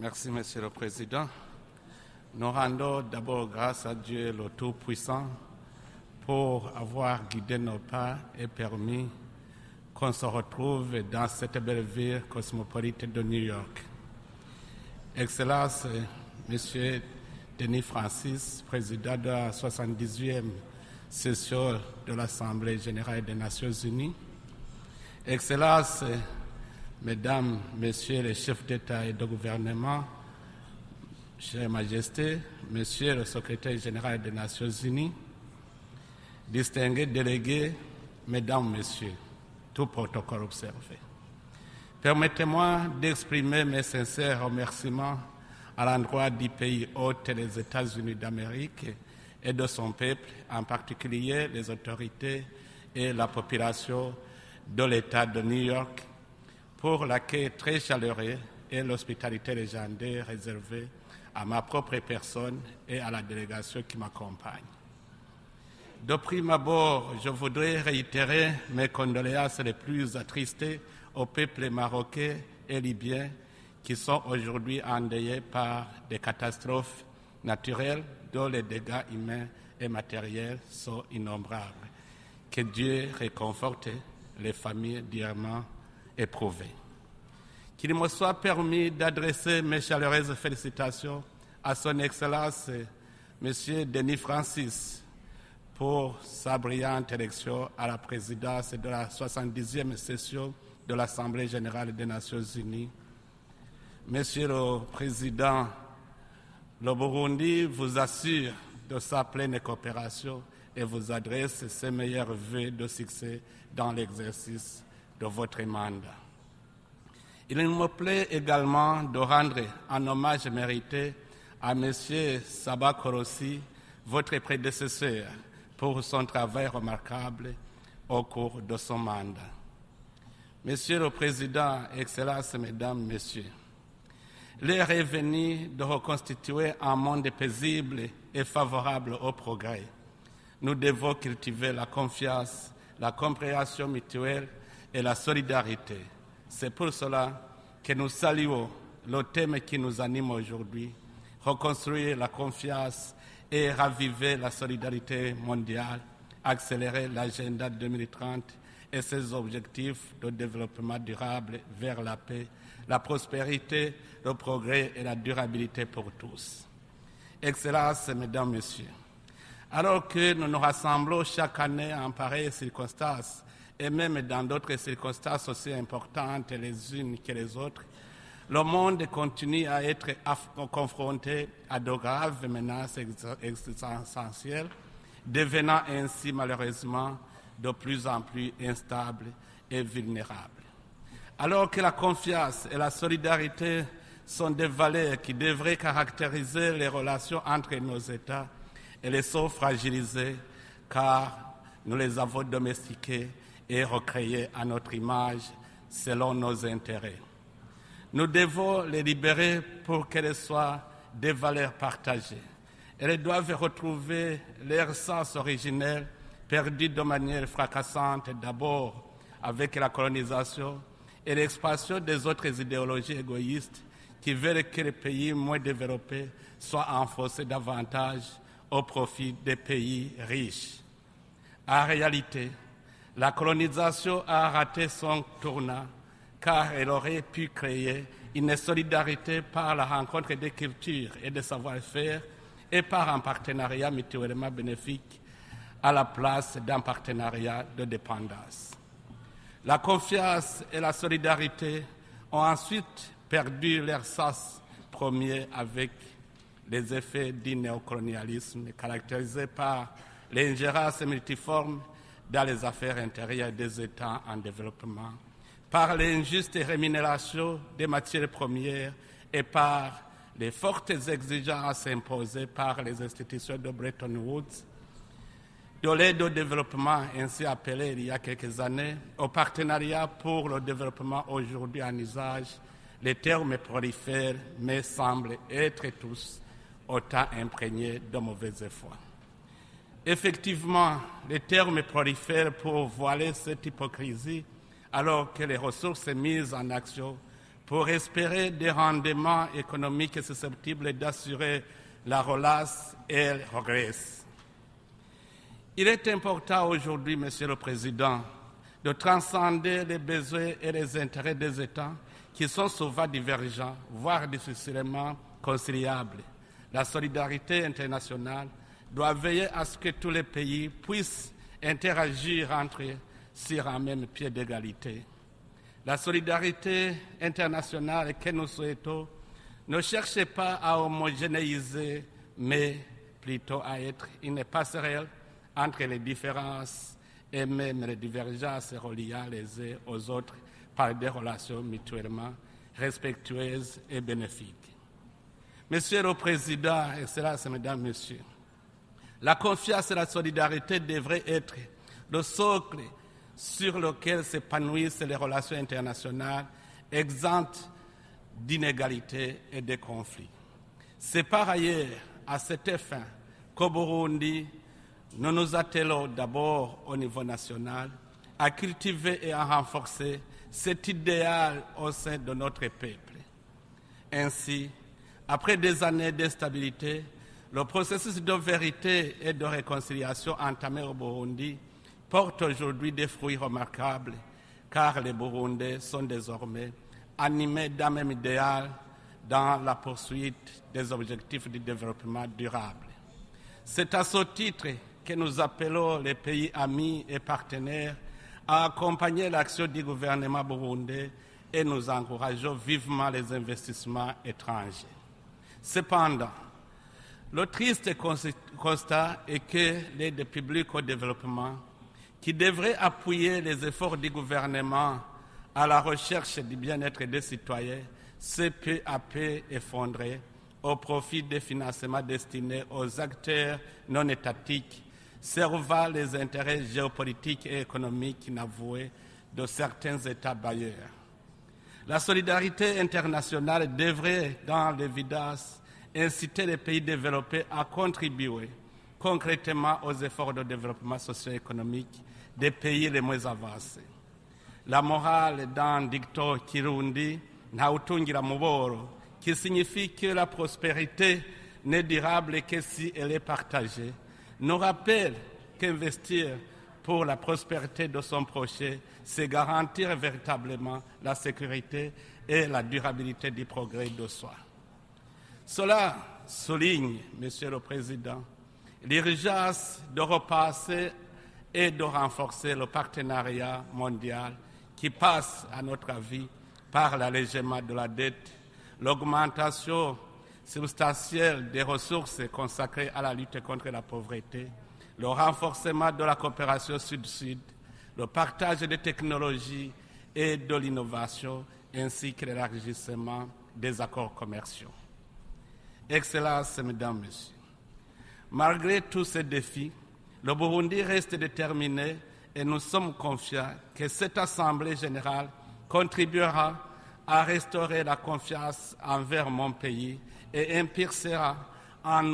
Merci, Monsieur le Président. Nous rendons d'abord grâce à Dieu le Tout-Puissant pour avoir guidé nos pas et permis qu'on se retrouve dans cette belle ville cosmopolite de New York. Excellence, Monsieur Denis Francis, président de la 78e session de l'Assemblée générale des Nations unies. Excellence, Mesdames, Messieurs les chefs d'État et de gouvernement, Chère Majesté, Monsieur le secrétaire général des Nations Unies, distingués délégués, Mesdames, Messieurs, tout protocole observé. Permettez-moi d'exprimer mes sincères remerciements à l'endroit du pays hôte les États-Unis d'Amérique et de son peuple, en particulier les autorités et la population de l'État de New York pour l'accueil très chaleureux et l'hospitalité légendaire réservée à ma propre personne et à la délégation qui m'accompagne. De prime abord, je voudrais réitérer mes condoléances les plus attristées au peuple marocain et libyen qui sont aujourd'hui endeuillés par des catastrophes naturelles dont les dégâts humains et matériels sont innombrables. Que Dieu réconforte les familles durement Qu'il me soit permis d'adresser mes chaleureuses félicitations à Son Excellence M. Denis Francis pour sa brillante élection à la présidence de la 70e session de l'Assemblée générale des Nations unies. Monsieur le Président, le Burundi vous assure de sa pleine coopération et vous adresse ses meilleurs vœux de succès dans l'exercice de votre mandat. Il me plaît également de rendre un hommage mérité à M. Sabah Korossi, votre prédécesseur, pour son travail remarquable au cours de son mandat. Monsieur le Président, Excellences, Mesdames, Messieurs, l'heure est venue de reconstituer un monde paisible et favorable au progrès. Nous devons cultiver la confiance, la compréhension mutuelle et la solidarité. C'est pour cela que nous saluons le thème qui nous anime aujourd'hui, reconstruire la confiance et raviver la solidarité mondiale, accélérer l'agenda 2030 et ses objectifs de développement durable vers la paix, la prospérité, le progrès et la durabilité pour tous. Excellences, Mesdames, Messieurs, alors que nous nous rassemblons chaque année en pareilles circonstances, et même dans d'autres circonstances aussi importantes les unes que les autres, le monde continue à être confronté à de graves menaces existentielles, devenant ainsi malheureusement de plus en plus instable et vulnérable. Alors que la confiance et la solidarité sont des valeurs qui devraient caractériser les relations entre nos États, elles sont fragilisées car nous les avons domestiquées et recréées à notre image selon nos intérêts. Nous devons les libérer pour qu'elles soient des valeurs partagées. Elles doivent retrouver leur sens originel perdu de manière fracassante d'abord avec la colonisation et l'expansion des autres idéologies égoïstes qui veulent que les pays moins développés soient enfoncés davantage au profit des pays riches. En réalité, la colonisation a raté son tournant car elle aurait pu créer une solidarité par la rencontre des cultures et des savoir-faire et par un partenariat mutuellement bénéfique à la place d'un partenariat de dépendance. La confiance et la solidarité ont ensuite perdu leur sens premier avec les effets du néocolonialisme caractérisé par l'ingérence multiforme dans les affaires intérieures des États en développement, par l'injuste rémunération des matières premières et par les fortes exigences imposées par les institutions de Bretton Woods, de l'aide au développement ainsi appelée il y a quelques années, au partenariat pour le développement aujourd'hui en usage, les termes prolifèrent mais semblent être tous autant imprégnés de mauvais foi. Effectivement, les termes prolifèrent pour voiler cette hypocrisie alors que les ressources mises en action pour espérer des rendements économiques susceptibles d'assurer la relance et le progrès. Il est important aujourd'hui, Monsieur le Président, de transcender les besoins et les intérêts des États qui sont souvent divergents, voire difficilement conciliables. La solidarité internationale doit veiller à ce que tous les pays puissent interagir entre eux sur un même pied d'égalité. La solidarité internationale que nous souhaitons ne cherche pas à homogénéiser, mais plutôt à être une passerelle entre les différences et même les divergences reliant les uns aux autres par des relations mutuellement respectueuses et bénéfiques. Monsieur le Président, Excellences, Mesdames, Messieurs, la confiance et la solidarité devraient être le socle sur lequel s'épanouissent les relations internationales exemptes d'inégalités et de conflits. C'est par ailleurs à cet effet qu'au Burundi, nous nous attelons d'abord au niveau national à cultiver et à renforcer cet idéal au sein de notre peuple. Ainsi, après des années d'instabilité, le processus de vérité et de réconciliation entamé au Burundi porte aujourd'hui des fruits remarquables, car les Burundais sont désormais animés d'un même idéal dans la poursuite des objectifs du développement durable. C'est à ce titre que nous appelons les pays amis et partenaires à accompagner l'action du gouvernement burundais et nous encourageons vivement les investissements étrangers. Cependant, le triste constat est que l'aide publique au développement, qui devrait appuyer les efforts du gouvernement à la recherche du bien-être des citoyens, s'est peu à peu effondré au profit des financements destinés aux acteurs non étatiques servant les intérêts géopolitiques et économiques inavoués de certains États bailleurs. La solidarité internationale devrait, dans l'évidence, inciter les pays développés à contribuer concrètement aux efforts de développement socio-économique des pays les moins avancés. La morale dans Dicto Kirundi, Muboro, qui signifie que la prospérité n'est durable que si elle est partagée, nous rappelle qu'investir pour la prospérité de son projet, c'est garantir véritablement la sécurité et la durabilité du progrès de soi. Cela souligne, Monsieur le Président, l'urgence de repasser et de renforcer le partenariat mondial qui passe, à notre avis, par l'allègement de la dette, l'augmentation substantielle des ressources consacrées à la lutte contre la pauvreté, le renforcement de la coopération sud-sud, le partage des technologies et de l'innovation, ainsi que l'élargissement des accords commerciaux. Excellences, Mesdames, Messieurs, malgré tous ces défis, le Burundi reste déterminé et nous sommes confiants que cette Assemblée générale contribuera à restaurer la confiance envers mon pays et impulsera un,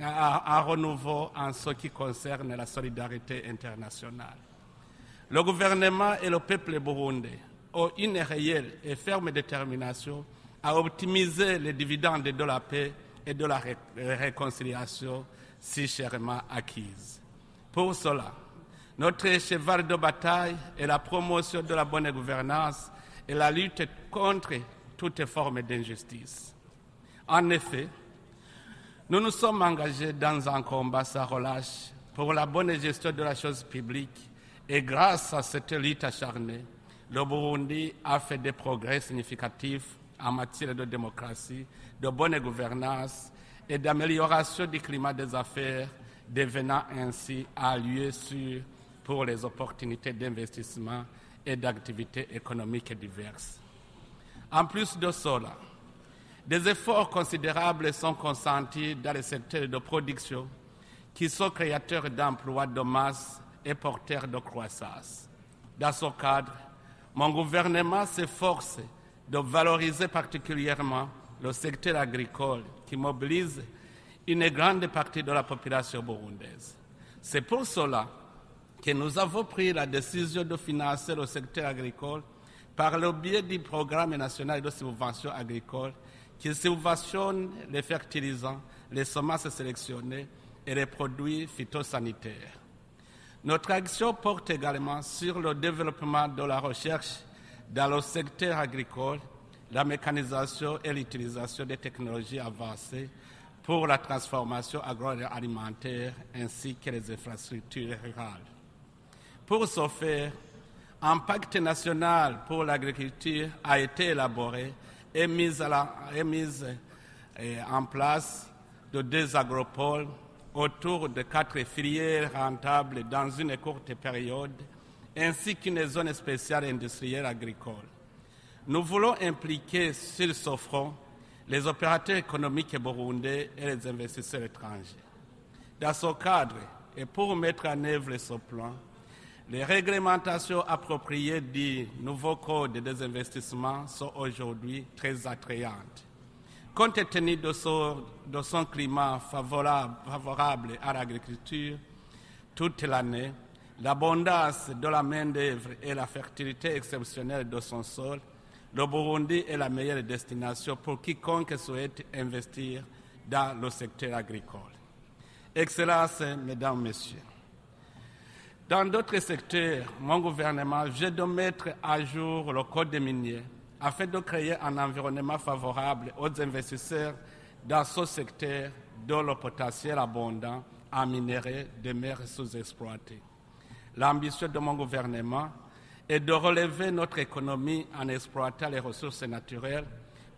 un renouveau en ce qui concerne la solidarité internationale. Le gouvernement et le peuple burundais ont une réelle et ferme détermination à optimiser les dividendes de la paix et de la réconciliation si chèrement acquises. Pour cela, notre cheval de bataille est la promotion de la bonne gouvernance et la lutte contre toutes formes d'injustice. En effet, nous nous sommes engagés dans un combat sans relâche pour la bonne gestion de la chose publique et grâce à cette lutte acharnée, le Burundi a fait des progrès significatifs en matière de démocratie, de bonne gouvernance et d'amélioration du climat des affaires, devenant ainsi un lieu sûr pour les opportunités d'investissement et d'activités économiques diverses. En plus de cela, des efforts considérables sont consentis dans les secteurs de production qui sont créateurs d'emplois de masse et porteurs de croissance. Dans ce cadre, mon gouvernement s'efforce de valoriser particulièrement le secteur agricole qui mobilise une grande partie de la population burundaise. C'est pour cela que nous avons pris la décision de financer le secteur agricole par le biais du programme national de subvention agricole qui subventionne les fertilisants, les semences sélectionnées et les produits phytosanitaires. Notre action porte également sur le développement de la recherche dans le secteur agricole, la mécanisation et l'utilisation des technologies avancées pour la transformation agroalimentaire ainsi que les infrastructures rurales. Pour ce faire, un pacte national pour l'agriculture a été élaboré et mis, en place de deux agropoles autour de quatre filières rentables dans une courte période, ainsi qu'une zone spéciale industrielle agricole. Nous voulons impliquer sur ce front les opérateurs économiques burundais et les investisseurs étrangers. Dans ce cadre, et pour mettre en œuvre ce plan, les réglementations appropriées du nouveau code des investissements sont aujourd'hui très attrayantes. Compte tenu de son, climat favorable, à l'agriculture toute l'année, l'abondance de la main-d'œuvre et la fertilité exceptionnelle de son sol, le Burundi est la meilleure destination pour quiconque souhaite investir dans le secteur agricole. Excellences, Mesdames, Messieurs, dans d'autres secteurs, mon gouvernement vient de mettre à jour le code des miniers afin de créer un environnement favorable aux investisseurs dans ce secteur dont le potentiel abondant en minerais demeure sous-exploité. L'ambition de mon gouvernement est de relever notre économie en exploitant les ressources naturelles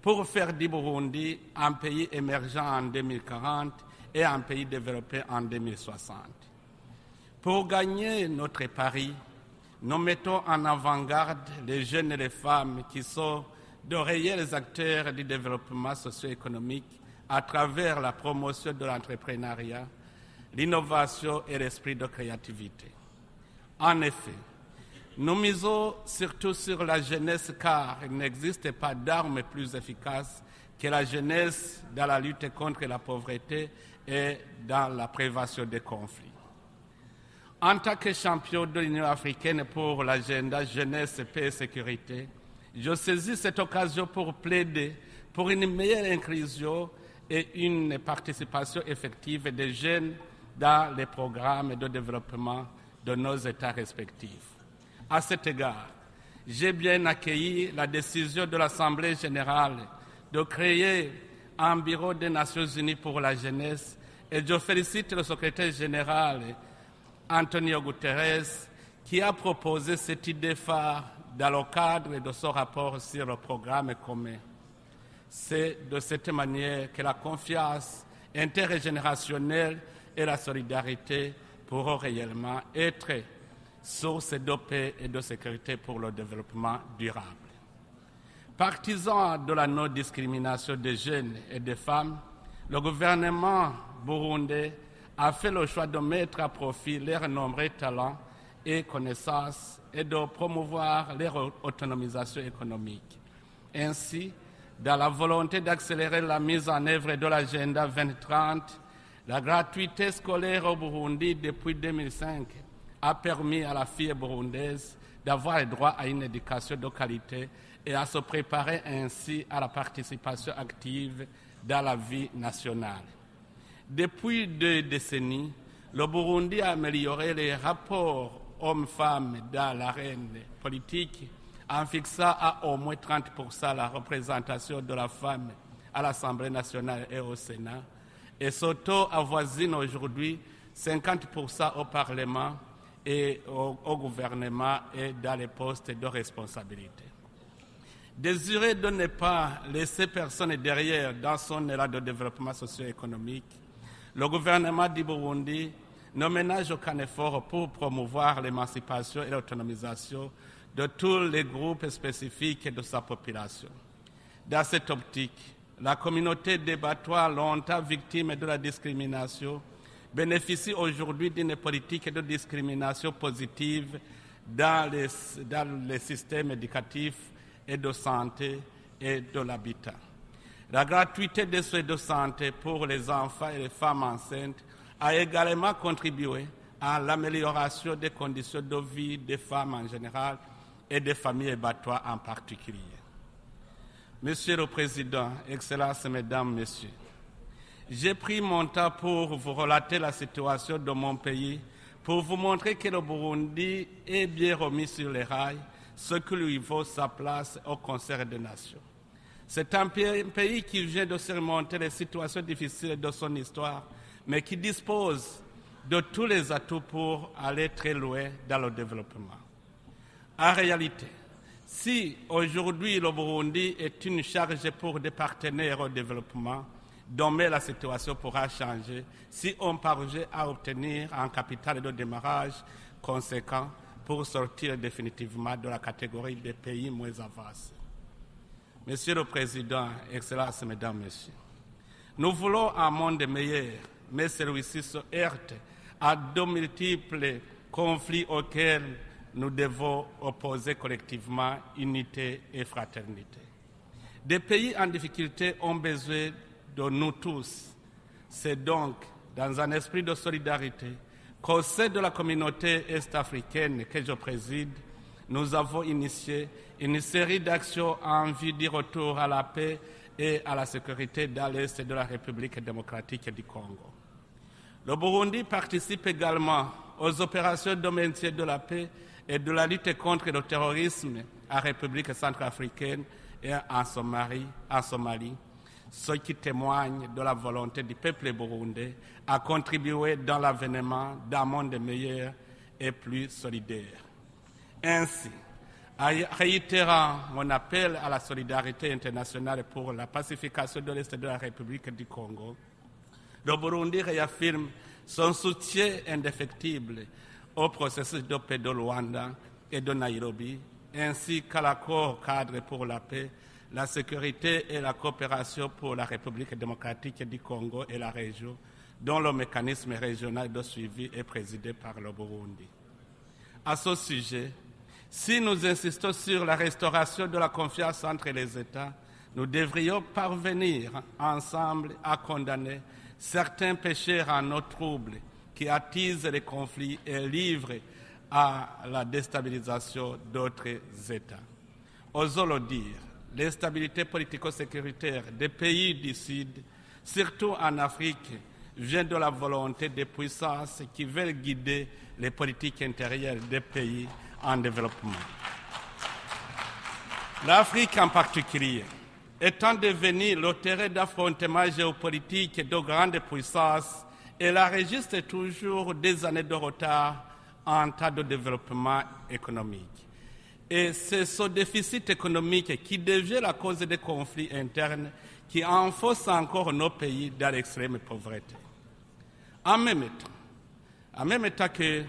pour faire du Burundi un pays émergent en 2040 et un pays développé en 2060. Pour gagner notre pari, nous mettons en avant-garde les jeunes et les femmes qui sont de réels acteurs du développement socio-économique à travers la promotion de l'entrepreneuriat, l'innovation et l'esprit de créativité. En effet, nous misons surtout sur la jeunesse car il n'existe pas d'arme plus efficace que la jeunesse dans la lutte contre la pauvreté et dans la prévention des conflits. En tant que champion de l'Union africaine pour l'agenda jeunesse, paix et sécurité, je saisis cette occasion pour plaider pour une meilleure inclusion et une participation effective des jeunes dans les programmes de développement de nos États respectifs. À cet égard, j'ai bien accueilli la décision de l'Assemblée générale de créer un bureau des Nations unies pour la jeunesse et je félicite le secrétaire général Antonio Guterres, qui a proposé cette idée phare dans le cadre de son rapport sur le programme commun. C'est de cette manière que la confiance intergénérationnelle et la solidarité pourront réellement être source de paix et de sécurité pour le développement durable. Partisan de la non-discrimination des jeunes et des femmes, le gouvernement burundais a fait le choix de mettre à profit leurs nombreux talents et connaissances et de promouvoir leur autonomisation économique. Ainsi, dans la volonté d'accélérer la mise en œuvre de l'agenda 2030, la gratuité scolaire au Burundi depuis 2005 a permis à la fille burundaise d'avoir droit à une éducation de qualité et à se préparer ainsi à la participation active dans la vie nationale. Depuis deux décennies, le Burundi a amélioré les rapports hommes-femmes dans l'arène politique en fixant à au moins 30% la représentation de la femme à l'Assemblée nationale et au Sénat. Et ce taux avoisine aujourd'hui 50% au Parlement et au, gouvernement et dans les postes de responsabilité. Désiré de ne pas laisser personne derrière dans son élan de développement socio-économique, le gouvernement du Burundi ne ménage aucun effort pour promouvoir l'émancipation et l'autonomisation de tous les groupes spécifiques de sa population. Dans cette optique, la communauté débattoir, longtemps victime de la discrimination, bénéficie aujourd'hui d'une politique de discrimination positive dans les, dans les systèmes éducatifs et de santé et de l'habitat. La gratuité des soins de santé pour les enfants et les femmes enceintes a également contribué à l'amélioration des conditions de vie des femmes en général et des familles ébattoirs en particulier. Monsieur le Président, Excellences, Mesdames, Messieurs, j'ai pris mon temps pour vous relater la situation de mon pays, pour vous montrer que le Burundi est bien remis sur les rails, ce qui lui vaut sa place au concert des nations. C'est un pays qui vient de surmonter les situations difficiles de son histoire, mais qui dispose de tous les atouts pour aller très loin dans le développement. En réalité, si aujourd'hui le Burundi est une charge pour des partenaires au développement, demain la situation pourra changer si on parvient à obtenir un capital de démarrage conséquent pour sortir définitivement de la catégorie des pays moins avancés. Monsieur le Président, Excellences, Mesdames, Messieurs, nous voulons un monde meilleur, mais celui-ci se heurte à de multiples conflits auxquels nous devons opposer collectivement unité et fraternité. Des pays en difficulté ont besoin de nous tous. C'est donc dans un esprit de solidarité qu'au sein de la communauté est-africaine que je préside, nous avons initié une série d'actions en vue du retour à la paix et à la sécurité dans l'Est de la République démocratique du Congo. Le Burundi participe également aux opérations de maintien de la paix et de la lutte contre le terrorisme en République centrafricaine et en Somalie, en Somalie, ce qui témoigne de la volonté du peuple burundais à contribuer dans l'avènement d'un monde meilleur et plus solidaire. Ainsi, réitérant mon appel à la solidarité internationale pour la pacification de l'Est de la République du Congo, le Burundi réaffirme son soutien indéfectible au processus de de Luanda et de Nairobi, ainsi qu'à l'accord cadre pour la paix, la sécurité et la coopération pour la République démocratique du Congo et la région, dont le mécanisme régional de suivi est présidé par le Burundi. À ce sujet, si nous insistons sur la restauration de la confiance entre les États, nous devrions parvenir ensemble à condamner certains péchés en nos troubles qui attisent les conflits et livrent à la déstabilisation d'autres États. Osons le dire, l'instabilité politico-sécuritaire des pays du Sud, surtout en Afrique, vient de la volonté des puissances qui veulent guider les politiques intérieures des pays en développement. L'Afrique en particulier, étant devenue le terrain d'affrontement géopolitique de grandes puissances, elle enregistre toujours des années de retard en tas de développement économique. Et c'est ce déficit économique qui devient la cause des conflits internes qui enfonce encore nos pays dans l'extrême pauvreté. En même temps, que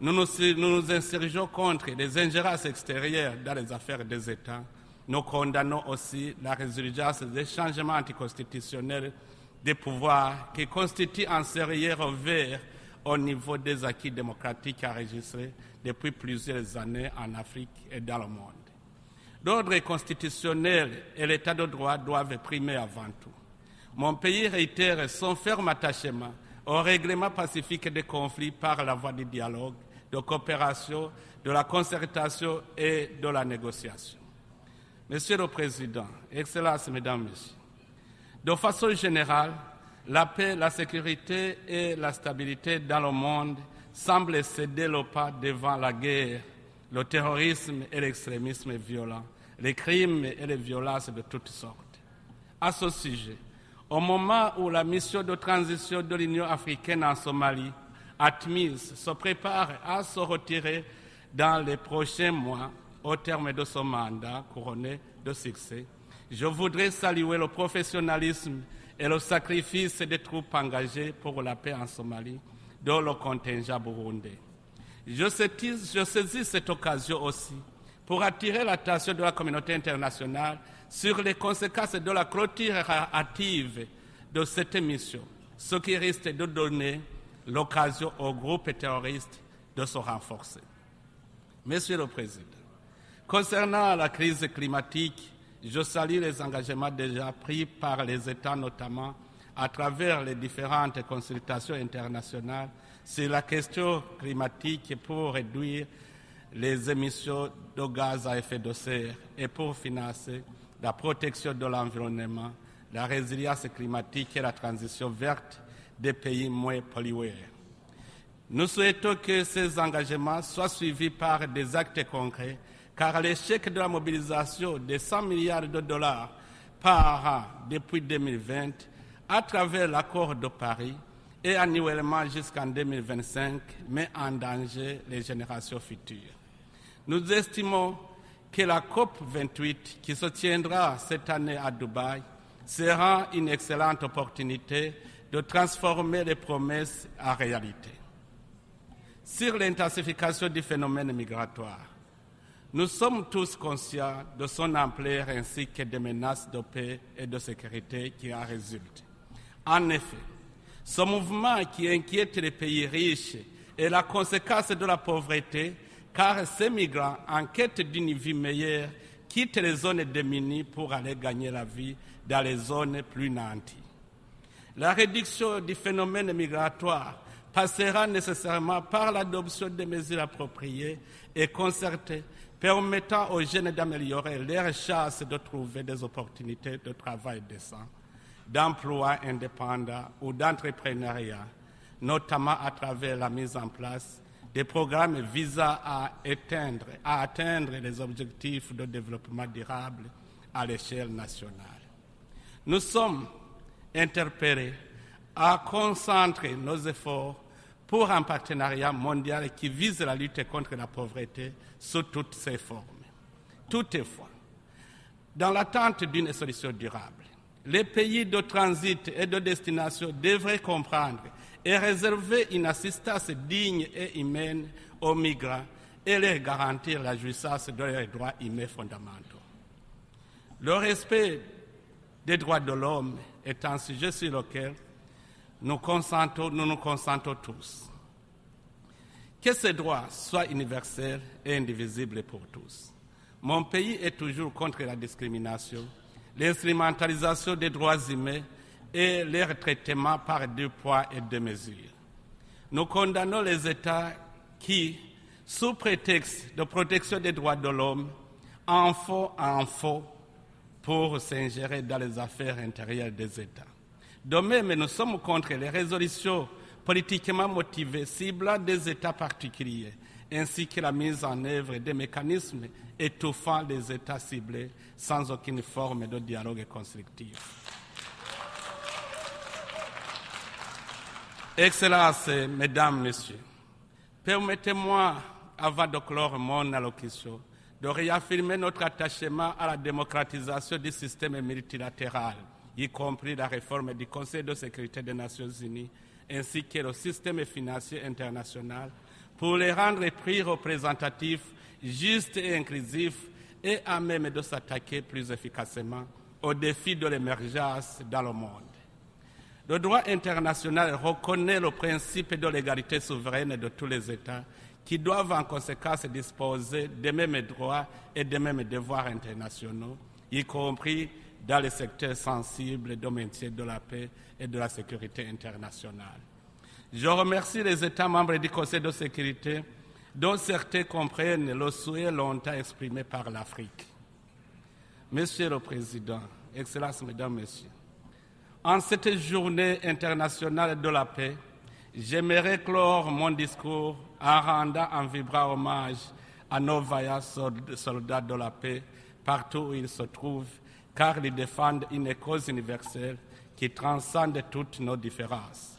nous nous, nous insurgeons contre les ingérences extérieures dans les affaires des États, nous condamnons aussi la résurgence des changements anticonstitutionnels des pouvoirs qui constituent un sérieux revers au niveau des acquis démocratiques enregistrés depuis plusieurs années en Afrique et dans le monde. L'ordre constitutionnel et l'état de droit doivent primer avant tout. Mon pays réitère son ferme attachement au règlement pacifique des conflits par la voie du dialogue, de coopération, de la concertation et de la négociation. Monsieur le Président, Excellences, Mesdames, Messieurs, de façon générale, la paix, la sécurité et la stabilité dans le monde semblent céder le pas devant la guerre, le terrorisme et l'extrémisme violent, les crimes et les violences de toutes sortes. À ce sujet, au moment où la mission de transition de l'Union africaine en Somalie, ATMIS, se prépare à se retirer dans les prochains mois au terme de son mandat couronné de succès, je voudrais saluer le professionnalisme et le sacrifice des troupes engagées pour la paix en Somalie, dont le contingent burundais. Je saisis, cette occasion aussi pour attirer l'attention de la communauté internationale sur les conséquences de la clôture hâtive de cette mission, ce qui risque de donner l'occasion aux groupes terroristes de se renforcer. Monsieur le Président, concernant la crise climatique, je salue les engagements déjà pris par les États, notamment à travers les différentes consultations internationales sur la question climatique pour réduire les émissions de gaz à effet de serre et pour financer la protection de l'environnement, la résilience climatique et la transition verte des pays moins pollués. Nous souhaitons que ces engagements soient suivis par des actes concrets, car l'échec de la mobilisation de 100 milliards de dollars par an depuis 2020, à travers l'accord de Paris et annuellement jusqu'en 2025, met en danger les générations futures. Nous estimons que la COP 28, qui se tiendra cette année à Dubaï, sera une excellente opportunité de transformer les promesses en réalité. Sur l'intensification du phénomène migratoire, nous sommes tous conscients de son ampleur ainsi que des menaces de paix et de sécurité qui en résultent. En effet, ce mouvement qui inquiète les pays riches est la conséquence de la pauvreté, car ces migrants, en quête d'une vie meilleure, quittent les zones démunies pour aller gagner la vie dans les zones plus nanties. La réduction du phénomène migratoire passera nécessairement par l'adoption de mesures appropriées et concertées permettant aux jeunes d'améliorer leurs chances de trouver des opportunités de travail décent, d'emploi indépendant ou d'entrepreneuriat, notamment à travers la mise en place des programmes visant à atteindre, à atteindre les objectifs de développement durable à l'échelle nationale. Nous sommes interpellés à concentrer nos efforts pour un partenariat mondial qui vise la lutte contre la pauvreté sous toutes ses formes. Toutefois, dans l'attente d'une solution durable, les pays de transit et de destination devraient comprendre et réserver une assistance digne et humaine aux migrants et leur garantir la jouissance de leurs droits humains fondamentaux. Le respect des droits de l'homme est un sujet sur lequel nous, nous nous consentons tous. Que ces droits soient universels et indivisibles pour tous. Mon pays est toujours contre la discrimination, l'instrumentalisation des droits humains et leur traitement par deux poids et deux mesures. Nous condamnons les États qui, sous prétexte de protection des droits de l'homme, en font en faux pour s'ingérer dans les affaires intérieures des États. De même, nous sommes contre les résolutions politiquement motivées ciblant des États particuliers, ainsi que la mise en œuvre des mécanismes étouffant les États ciblés sans aucune forme de dialogue constructif. Excellences, Mesdames, Messieurs, permettez-moi, avant de clore mon allocution, de réaffirmer notre attachement à la démocratisation du système multilatéral y compris la réforme du Conseil de sécurité des Nations Unies, ainsi que le système financier international, pour les rendre plus représentatifs, justes et inclusifs, et à même de s'attaquer plus efficacement aux défis de l'émergence dans le monde. Le droit international reconnaît le principe de l'égalité souveraine de tous les États qui doivent en conséquence disposer des mêmes droits et des mêmes devoirs internationaux, y compris dans les secteurs sensibles de maintien de la paix et de la sécurité internationale. Je remercie les États membres du Conseil de sécurité dont certains comprennent le souhait longtemps exprimé par l'Afrique. Monsieur le Président, Excellences, Mesdames, Messieurs, en cette journée internationale de la paix, j'aimerais clore mon discours en rendant un vibrant hommage à nos vaillants soldats de la paix partout où ils se trouvent car ils défendent une cause universelle qui transcende toutes nos différences.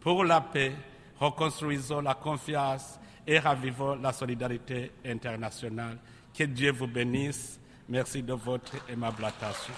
Pour la paix, reconstruisons la confiance et ravivons la solidarité internationale. Que Dieu vous bénisse. Merci de votre aimable attention.